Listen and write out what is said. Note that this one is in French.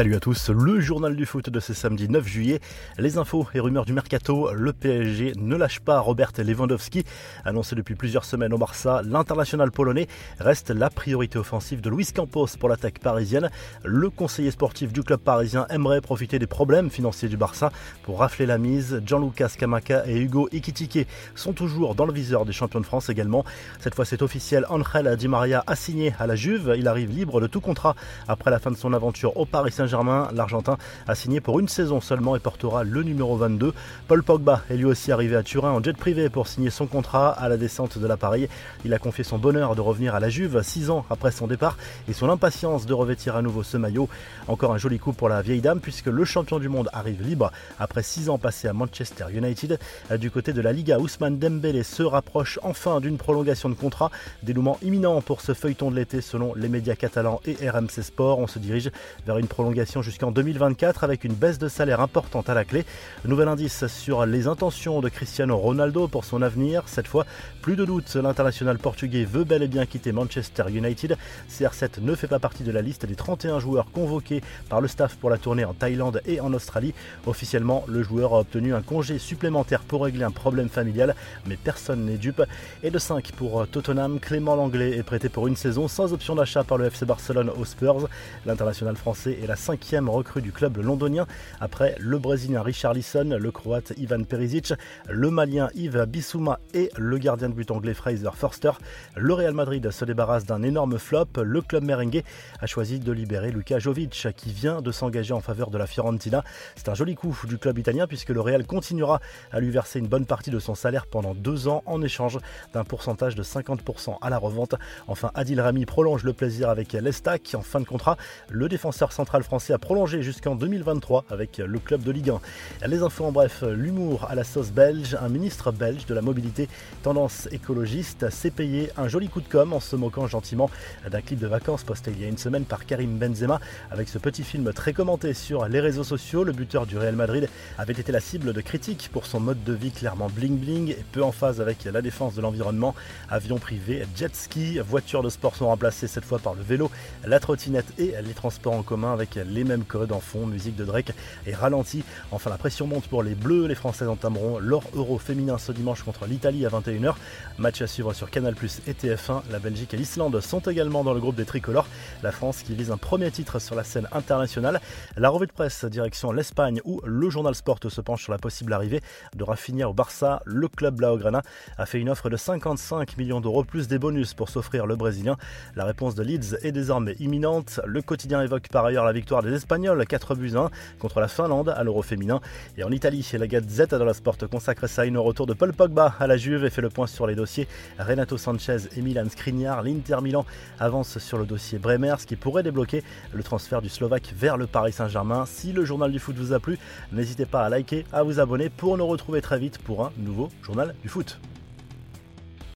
Salut à tous, le journal du foot de ce samedi 9 juillet. Les infos et rumeurs du mercato, le PSG ne lâche pas Robert Lewandowski. Annoncé depuis plusieurs semaines au Barça, l'international polonais reste la priorité offensive de Luis Campos pour l'attaque parisienne. Le conseiller sportif du club parisien aimerait profiter des problèmes financiers du Barça pour rafler la mise. Scamaca et Hugo Ikitike sont toujours dans le viseur des champions de France également. Cette fois c'est officiel, Angel Di Maria a signé à la Juve. Il arrive libre de tout contrat après la fin de son aventure au Paris Saint-Germain. L'Argentin a signé pour une saison seulement et portera le numéro 22. Paul Pogba est lui aussi arrivé à Turin en jet privé pour signer son contrat à la descente de l'appareil. Il a confié son bonheur de revenir à la Juve six ans après son départ et son impatience de revêtir à nouveau ce maillot. Encore un joli coup pour la vieille dame puisque le champion du monde arrive libre après six ans passés à Manchester United. Du côté de la Liga, Ousmane Dembélé se rapproche enfin d'une prolongation de contrat. Dénouement imminent pour ce feuilleton de l'été selon les médias catalans et RMC Sport. On se dirige vers une prolongation jusqu'en 2024 avec une baisse de salaire importante à la clé. Nouvel indice sur les intentions de Cristiano Ronaldo pour son avenir. Cette fois, plus de doute, l'international portugais veut bel et bien quitter Manchester United. CR7 ne fait pas partie de la liste des 31 joueurs convoqués par le staff pour la tournée en Thaïlande et en Australie. Officiellement, le joueur a obtenu un congé supplémentaire pour régler un problème familial, mais personne n'est dupe. Et de 5 pour Tottenham, Clément Langlais est prêté pour une saison sans option d'achat par le FC Barcelone aux Spurs. L'international français est la cinquième recrue du club londonien après le Brésilien Richard Lisson, le Croate Ivan Perisic, le Malien Yves Bissouma et le gardien de but anglais Fraser Forster. Le Real Madrid se débarrasse d'un énorme flop. Le club merengue a choisi de libérer Luka Jovic qui vient de s'engager en faveur de la Fiorentina. C'est un joli coup du club italien puisque le Real continuera à lui verser une bonne partie de son salaire pendant deux ans en échange d'un pourcentage de 50% à la revente. Enfin, Adil Rami prolonge le plaisir avec l'Estac en fin de contrat. Le défenseur central français a prolongé jusqu'en 2023 avec le club de Ligue 1. Les infos en bref, l'humour à la sauce belge, un ministre belge de la mobilité tendance écologiste s'est payé un joli coup de com en se moquant gentiment d'un clip de vacances posté il y a une semaine par Karim Benzema avec ce petit film très commenté sur les réseaux sociaux. Le buteur du Real Madrid avait été la cible de critiques pour son mode de vie clairement bling bling et peu en phase avec la défense de l'environnement. Avion privé, jet ski, voitures de sport sont remplacées cette fois par le vélo, la trottinette et les transports en commun avec les mêmes codes en fond, musique de Drake est ralentie. Enfin, la pression monte pour les Bleus. Les Françaises entameront leur Euro féminin ce dimanche contre l'Italie à 21h. Match à suivre sur Canal Plus et TF1. La Belgique et l'Islande sont également dans le groupe des tricolores. La France qui vise un premier titre sur la scène internationale. La revue de presse direction l'Espagne où le journal Sport se penche sur la possible arrivée de Rafinha au Barça. Le club Blaugrana a fait une offre de 55 millions d'euros plus des bonus pour s'offrir le Brésilien. La réponse de Leeds est désormais imminente. Le quotidien évoque par ailleurs la victoire des Espagnols 4 buts 1 contre la Finlande à l'Euro féminin. Et en Italie, la Gazette de la Sport consacre sa une au retour de Paul Pogba à la Juve et fait le point sur les dossiers Renato Sanchez et Milan Skriniar. L'Inter Milan avance sur le dossier Bremer, ce qui pourrait débloquer le transfert du Slovaque vers le Paris Saint-Germain. Si le journal du foot vous a plu, n'hésitez pas à liker, à vous abonner pour nous retrouver très vite pour un nouveau journal du foot.